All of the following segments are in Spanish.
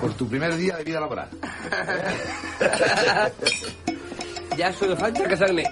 por tu primer día de vida laboral. ya solo falta casarme.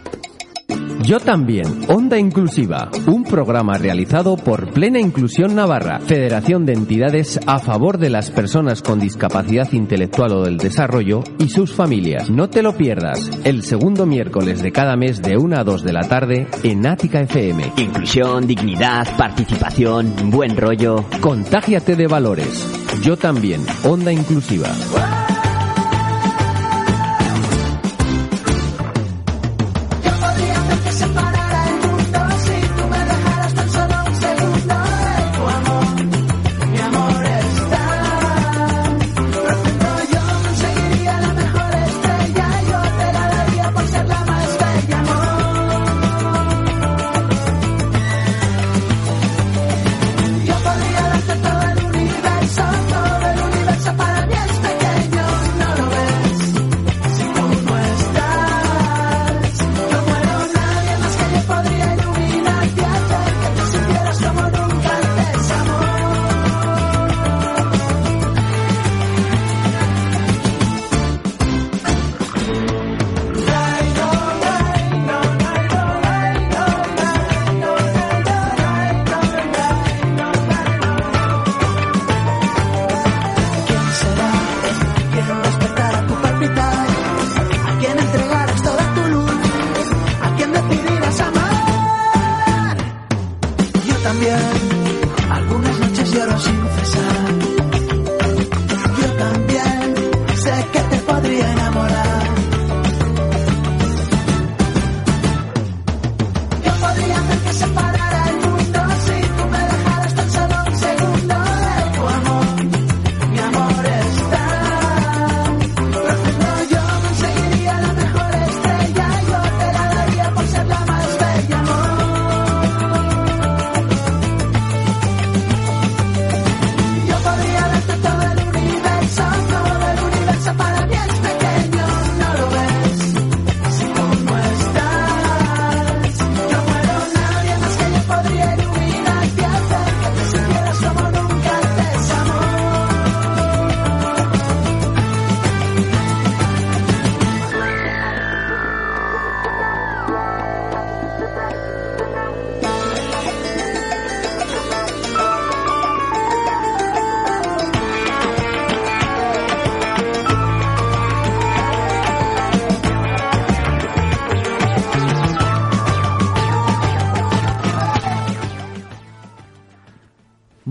Yo también, Onda Inclusiva, un programa realizado por Plena Inclusión Navarra, Federación de Entidades a favor de las personas con discapacidad intelectual o del desarrollo y sus familias. No te lo pierdas, el segundo miércoles de cada mes de 1 a 2 de la tarde en Ática FM. Inclusión, dignidad, participación, buen rollo. Contágiate de valores. Yo también, Onda Inclusiva.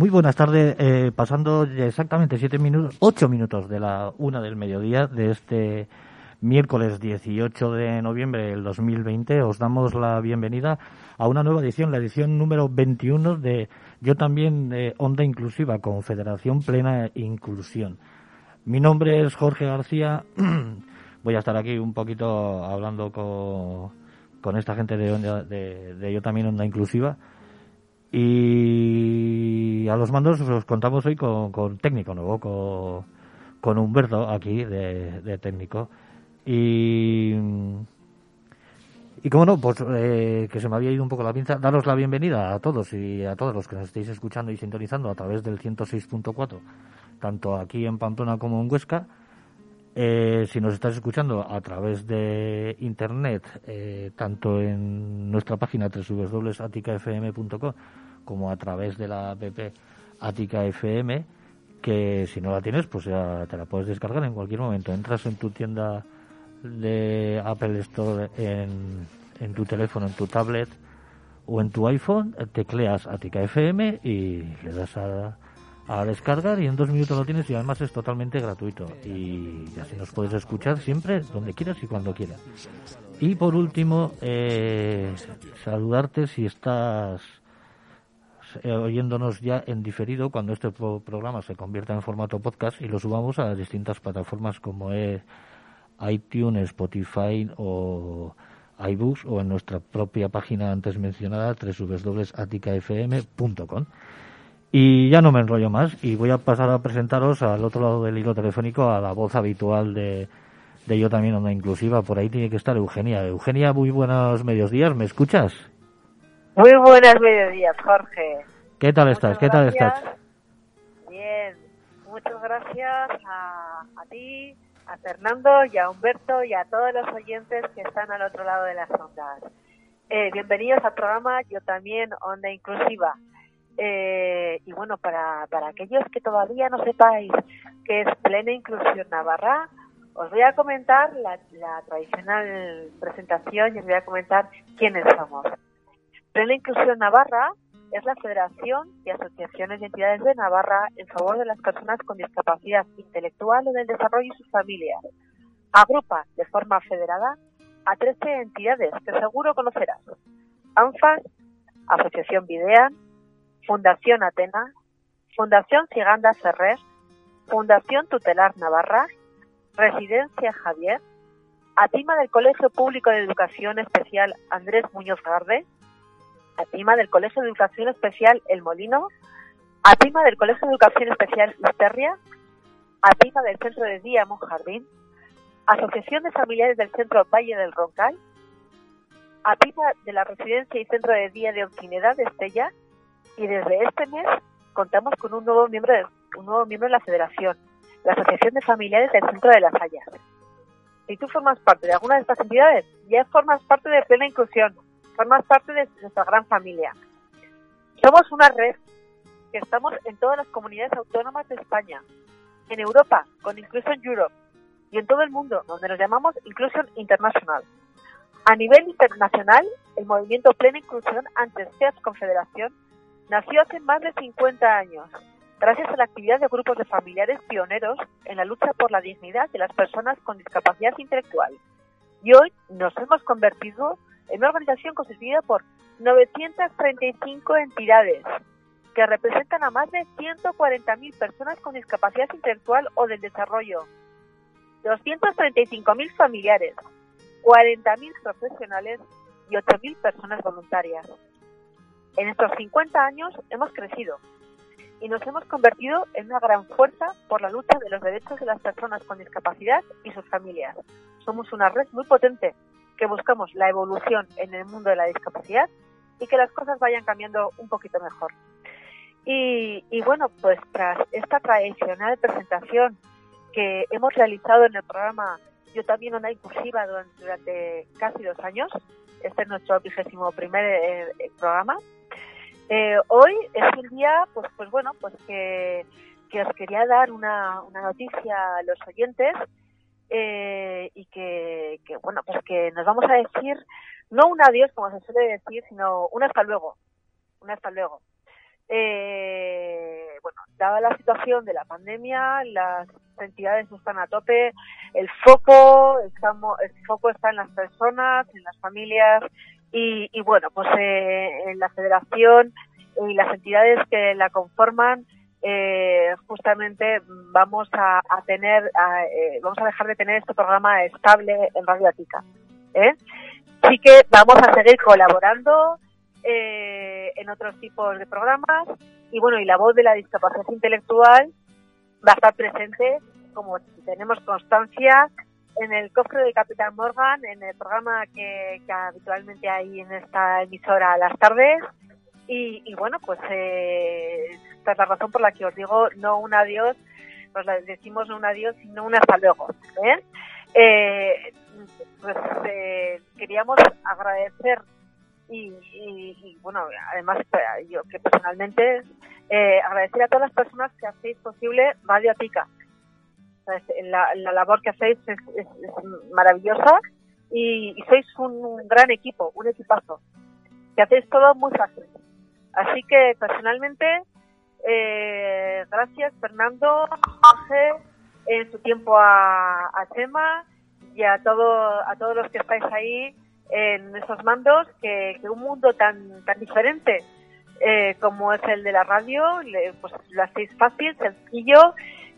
Buenas tardes. Eh, pasando exactamente siete minutos, ocho minutos de la una del mediodía de este miércoles 18 de noviembre del 2020, os damos la bienvenida a una nueva edición, la edición número 21 de Yo también Onda Inclusiva, Confederación Plena Inclusión. Mi nombre es Jorge García. Voy a estar aquí un poquito hablando con, con esta gente de, de, de Yo también Onda Inclusiva y a los mandos os contamos hoy con, con técnico nuevo, con, con Humberto aquí de, técnico. Y, y como no, pues eh, que se me había ido un poco la pinza, daros la bienvenida a todos y a todos los que nos estéis escuchando y sintonizando a través del 106.4, tanto aquí en Pamplona como en Huesca. Eh, si nos estás escuchando a través de internet, eh, tanto en nuestra página www.aticafm.com como a través de la app Atica FM, que si no la tienes, pues ya te la puedes descargar en cualquier momento. Entras en tu tienda de Apple Store en, en tu teléfono, en tu tablet o en tu iPhone, tecleas Atica FM y le das a a descargar y en dos minutos lo tienes y además es totalmente gratuito. Y así nos puedes escuchar siempre donde quieras y cuando quieras. Y por último eh, saludarte si estás eh, oyéndonos ya en diferido cuando este programa se convierta en formato podcast y lo subamos a las distintas plataformas como es iTunes, Spotify o iBooks o en nuestra propia página antes mencionada www.aticafm.com y ya no me enrollo más y voy a pasar a presentaros al otro lado del hilo telefónico a la voz habitual de, de Yo también Onda Inclusiva. Por ahí tiene que estar Eugenia. Eugenia, muy buenos medios días. ¿Me escuchas? Muy buenos mediodías, Jorge. ¿Qué tal estás? ¿Qué tal estás? Bien, muchas gracias a, a ti, a Fernando y a Humberto y a todos los oyentes que están al otro lado de las ondas. Eh, bienvenidos al programa Yo también Onda Inclusiva. Eh, y bueno, para, para aquellos que todavía no sepáis qué es Plena Inclusión Navarra, os voy a comentar la, la tradicional presentación y os voy a comentar quiénes somos. Plena Inclusión Navarra es la Federación de Asociaciones y Entidades de Navarra en favor de las personas con discapacidad intelectual o del desarrollo y sus familias. Agrupa de forma federada a 13 entidades que seguro conocerás. ANFAS, Asociación Videan, Fundación Atena, Fundación Ciganda Ferrer, Fundación Tutelar Navarra, Residencia Javier, Atima del Colegio Público de Educación Especial Andrés Muñoz Garde, Atima del Colegio de Educación Especial El Molino, Atima del Colegio de Educación Especial Isterria, Atima del Centro de Día Monjardín, Asociación de Familiares del Centro Valle del Roncal, Atima de la Residencia y Centro de Día de Onquinedad de Estella, y desde este mes contamos con un nuevo miembro de, un nuevo miembro de la Federación, la Asociación de Familiares del Centro de las Hayas. Si tú formas parte de alguna de estas entidades, ya formas parte de plena inclusión, formas parte de nuestra gran familia. Somos una red que estamos en todas las comunidades autónomas de España, en Europa, con Inclusion Europe, y en todo el mundo, donde nos llamamos Inclusion International. A nivel internacional, el movimiento Plena Inclusión, antes SEAS Confederación, nació hace más de 50 años, gracias a la actividad de grupos de familiares pioneros en la lucha por la dignidad de las personas con discapacidad intelectual. Y hoy nos hemos convertido en una organización constituida por 935 entidades que representan a más de 140.000 personas con discapacidad intelectual o del desarrollo, 235.000 familiares, 40.000 profesionales y 8.000 personas voluntarias. En estos 50 años hemos crecido y nos hemos convertido en una gran fuerza por la lucha de los derechos de las personas con discapacidad y sus familias. Somos una red muy potente que buscamos la evolución en el mundo de la discapacidad y que las cosas vayan cambiando un poquito mejor. Y, bueno, pues tras esta tradicional presentación que hemos realizado en el programa Yo también una inclusiva durante, casi dos años, este es nuestro vigésimo primer eh, programa, eh, hoy es un día, pues, pues bueno, pues que, que os quería dar una, una noticia a los oyentes eh, y que, que, bueno, pues que nos vamos a decir no un adiós, como se suele decir, sino un hasta luego, un hasta luego. Eh, bueno, dada la situación de la pandemia, las entidades están a tope, el foco, estamos, el foco está en las personas, en las familias, y, y bueno, pues eh, en la federación y las entidades que la conforman, eh, justamente vamos a, tener, eh, vamos a dejar de tener este programa estable en Radio Atica. ¿eh? Sí que vamos a seguir colaborando eh, en otros tipos de programas y bueno, y la voz de la discapacidad intelectual va a estar presente, como tenemos constancia, en el cofre de Capitán Morgan, en el programa que, habitualmente hay en esta emisora a las tardes. Y, y bueno, pues eh, esta es la razón por la que os digo no un adiós, pues decimos no un adiós, sino un hasta luego. ¿eh? Eh, pues eh, queríamos agradecer y, y, y, bueno, además yo que personalmente eh, agradecer a todas las personas que hacéis posible Radio Atica. La, la labor que hacéis es, es, maravillosa y, sois un gran equipo, un equipazo, que hacéis todo muy fácil. Así que personalmente, eh, gracias Fernando, Jorge, en su tiempo a, a Chema y a, todo, a todos los que estáis ahí en esos mandos, que, un mundo tan, tan diferente eh, como es el de la radio, le, pues lo hacéis fácil, sencillo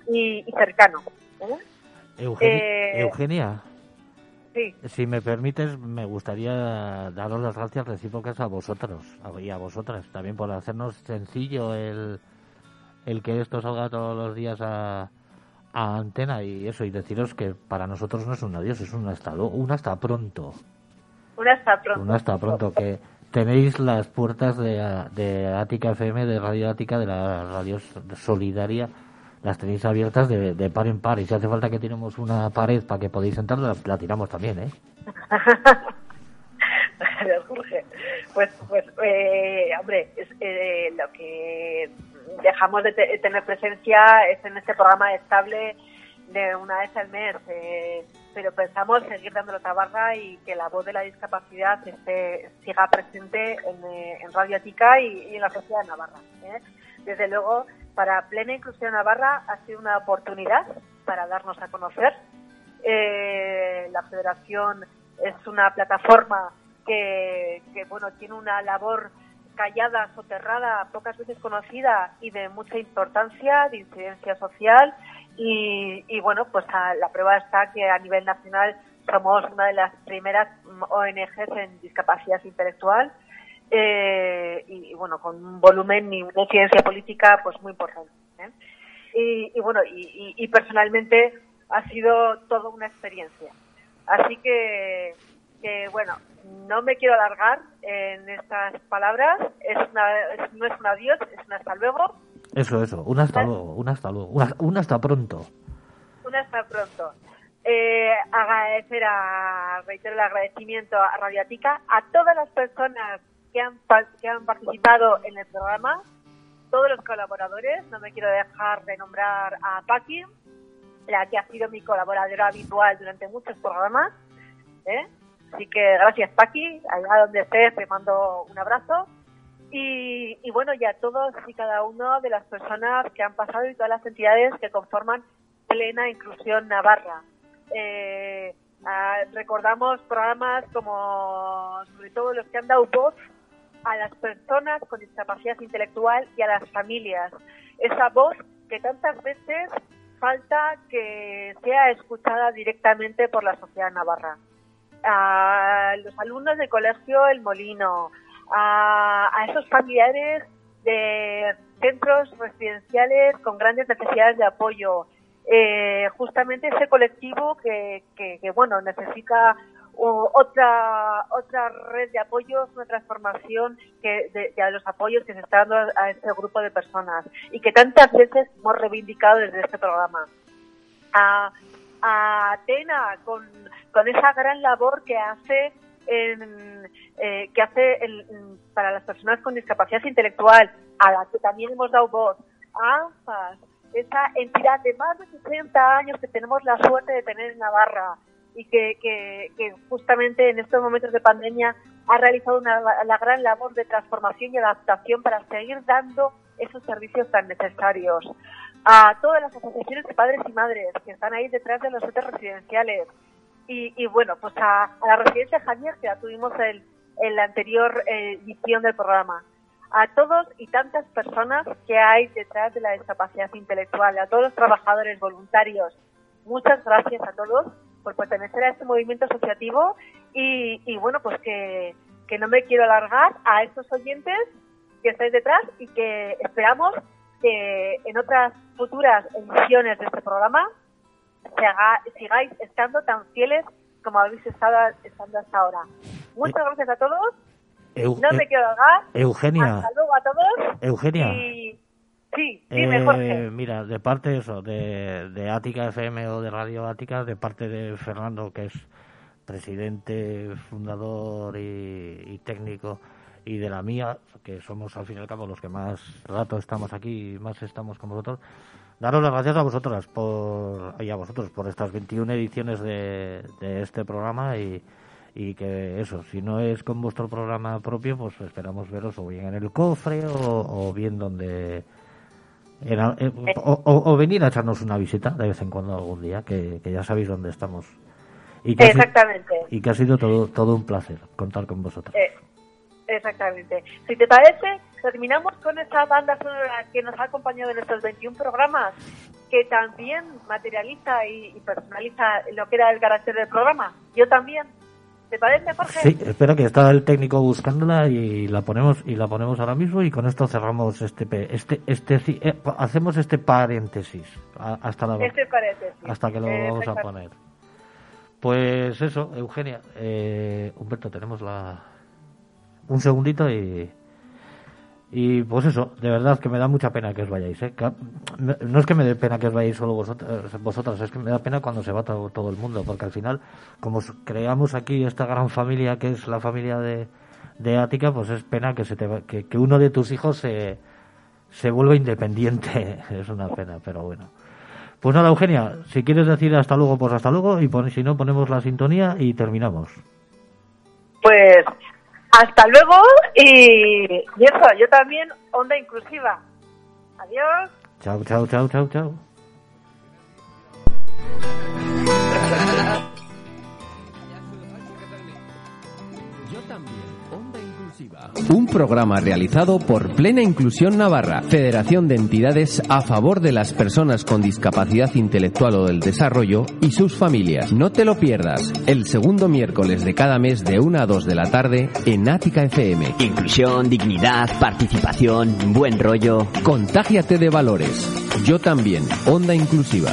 y cercano. ¿Eh? Eugenia, Eh, Eugenia, Sí, si me permites, me gustaría daros las gracias recíprocas a vosotros a- y a vosotras también por hacernos sencillo el, el que esto salga todos los días a, a antena y eso, y deciros que para nosotros no es un adiós, es un hasta, un hasta pronto. un hasta pronto. Un hasta pronto, que tenéis las puertas de, de Ática FM, de Radio Ática, de la radio solidaria las tenéis abiertas de, de par en par. Y si hace falta que tenemos una pared para que podáis entrar, la, la tiramos también, ¿eh? Pues, pues eh, hombre, es, eh, lo que dejamos de te- tener presencia es en este programa estable de una vez al mes, eh, pero pensamos seguir dándolo tabarra y que la voz de la discapacidad esté, siga presente en, eh, en Radio Atica y, y en la sociedad de Navarra. ¿eh? Desde luego, para Plena Inclusión Navarra ha sido una oportunidad para darnos a conocer. Eh, la Federación es una plataforma que, bueno tiene una labor callada, soterrada, pocas veces conocida y de mucha importancia, de incidencia social. Y, y, bueno, pues a- la prueba está que a nivel nacional somos una de las primeras ONGs en discapacidad intelectual eh, y, bueno, con un volumen y una incidencia política pues muy importante. ¿eh? Y, y, bueno, y, y- personalmente ha sido toda una experiencia. Así que, que bueno, no me quiero alargar en estas palabras. Es una, es- no es un adiós, es un hasta luego. Eso, eso. Un hasta luego, un hasta luego, un hasta, un hasta pronto. Un hasta pronto. Eh, agradecer a, reitero el agradecimiento a Radiatica, a todas las personas que han, que han participado en el programa, todos los colaboradores, no me quiero dejar de nombrar a Paqui, la que ha sido mi colaboradora habitual durante muchos programas. ¿eh? Así que gracias Paqui, allá donde estés te mando un abrazo. Y, y bueno, y a todos y cada uno de las personas que han pasado y todas las entidades que conforman Plena Inclusión Navarra. Eh, ah, recordamos programas como, sobre todo los que han dado voz a las personas con discapacidad intelectual y a las familias. Esa voz que tantas veces falta que sea escuchada directamente por la sociedad navarra. A los alumnos del colegio El Molino, a, a esos familiares de centros residenciales con grandes necesidades de apoyo, eh, justamente ese colectivo que, que, que, bueno necesita otra otra red de apoyos, una transformación que de, de los apoyos que se está dando a este grupo de personas y que tantas veces hemos reivindicado desde este programa. A, a Atena con, con esa gran labor que hace en, eh, que hace en- para las personas con discapacidad intelectual, a la que también hemos dado voz, a ANFAS, esa entidad de más de 60 años que tenemos la suerte de tener en Navarra y que, que, que justamente en estos momentos de pandemia ha realizado una, la gran labor de transformación y adaptación para seguir dando esos servicios tan necesarios. A todas las asociaciones de padres y madres que están ahí detrás de los centros residenciales, y, y bueno, pues a, a la residencia Javier, que la tuvimos en la anterior eh, edición del programa. A todos y tantas personas que hay detrás de la discapacidad intelectual, a todos los trabajadores voluntarios. Muchas gracias a todos por pertenecer a este movimiento asociativo y, y bueno, pues que, que no me quiero alargar a estos oyentes que estáis detrás y que esperamos que en otras futuras ediciones de este programa se haga- sigáis estando tan fieles como habéis estado estando hasta ahora. Muchas gracias a todos. Eu- No me quiero alargar. Eugenia, Hasta luego a todos. Eugenia. Y sí, dime, Jorge. Eh, mira, de parte eso, de, de Ática FM o de Radio Ática, de parte de Fernando, que es presidente, fundador y, y técnico, y de la mía, que somos al fin y al cabo los que más rato estamos aquí y más estamos con vosotros, daros las gracias a vosotras por, y a vosotros por estas 21 ediciones de, de este programa y, y que eso, si no es con vuestro programa propio, pues esperamos veros o bien en el cofre o, o bien donde... eh, o, o- o venir a echarnos una visita de vez en cuando algún día, que, que ya sabéis dónde estamos. Y que, ha, Exactamente. y que ha sido todo, todo un placer contar con vosotros. Eh, exactamente. Si te parece, terminamos con esa banda sonora que nos ha acompañado en estos 21 programas, que también materializa y, y personaliza lo que era el carácter del programa. Yo también. ¿Te parece, Jorge? Sí, espera que está el técnico buscándola y la ponemos y la ponemos ahora mismo y con esto cerramos este este este eh, hacemos este paréntesis hasta la Este paréntesis. hasta que lo Eh, vamos a poner. Pues eso, Eugenia, eh, Humberto, tenemos la un segundito y Y pues eso, de verdad que me da mucha pena que os vayáis. ¿eh? No es que me dé pena que os vayáis solo vosotras, vosotras, es que me da pena cuando se va todo, todo el mundo, porque al final, como creamos aquí esta gran familia que es la familia de, de Ática, pues es pena que, se te, que, que uno de tus hijos se, se vuelva independiente. es una pena, pero bueno. Pues nada, Eugenia, si quieres decir hasta luego, pues hasta luego, y pon- si no, ponemos la sintonía y terminamos. Pues hasta luego y, eso, yo también, onda inclusiva. Adiós. Chao, chao, chao, chao, chao. También, Onda Inclusiva. Un programa realizado por Plena Inclusión Navarra, Federación de Entidades a favor de las personas con discapacidad intelectual o del desarrollo y sus familias. No te lo pierdas, el segundo miércoles de cada mes de 1 a 2 de la tarde en Ática FM. Inclusión, dignidad, participación, buen rollo. Contágiate de valores. Yo también, Onda Inclusiva.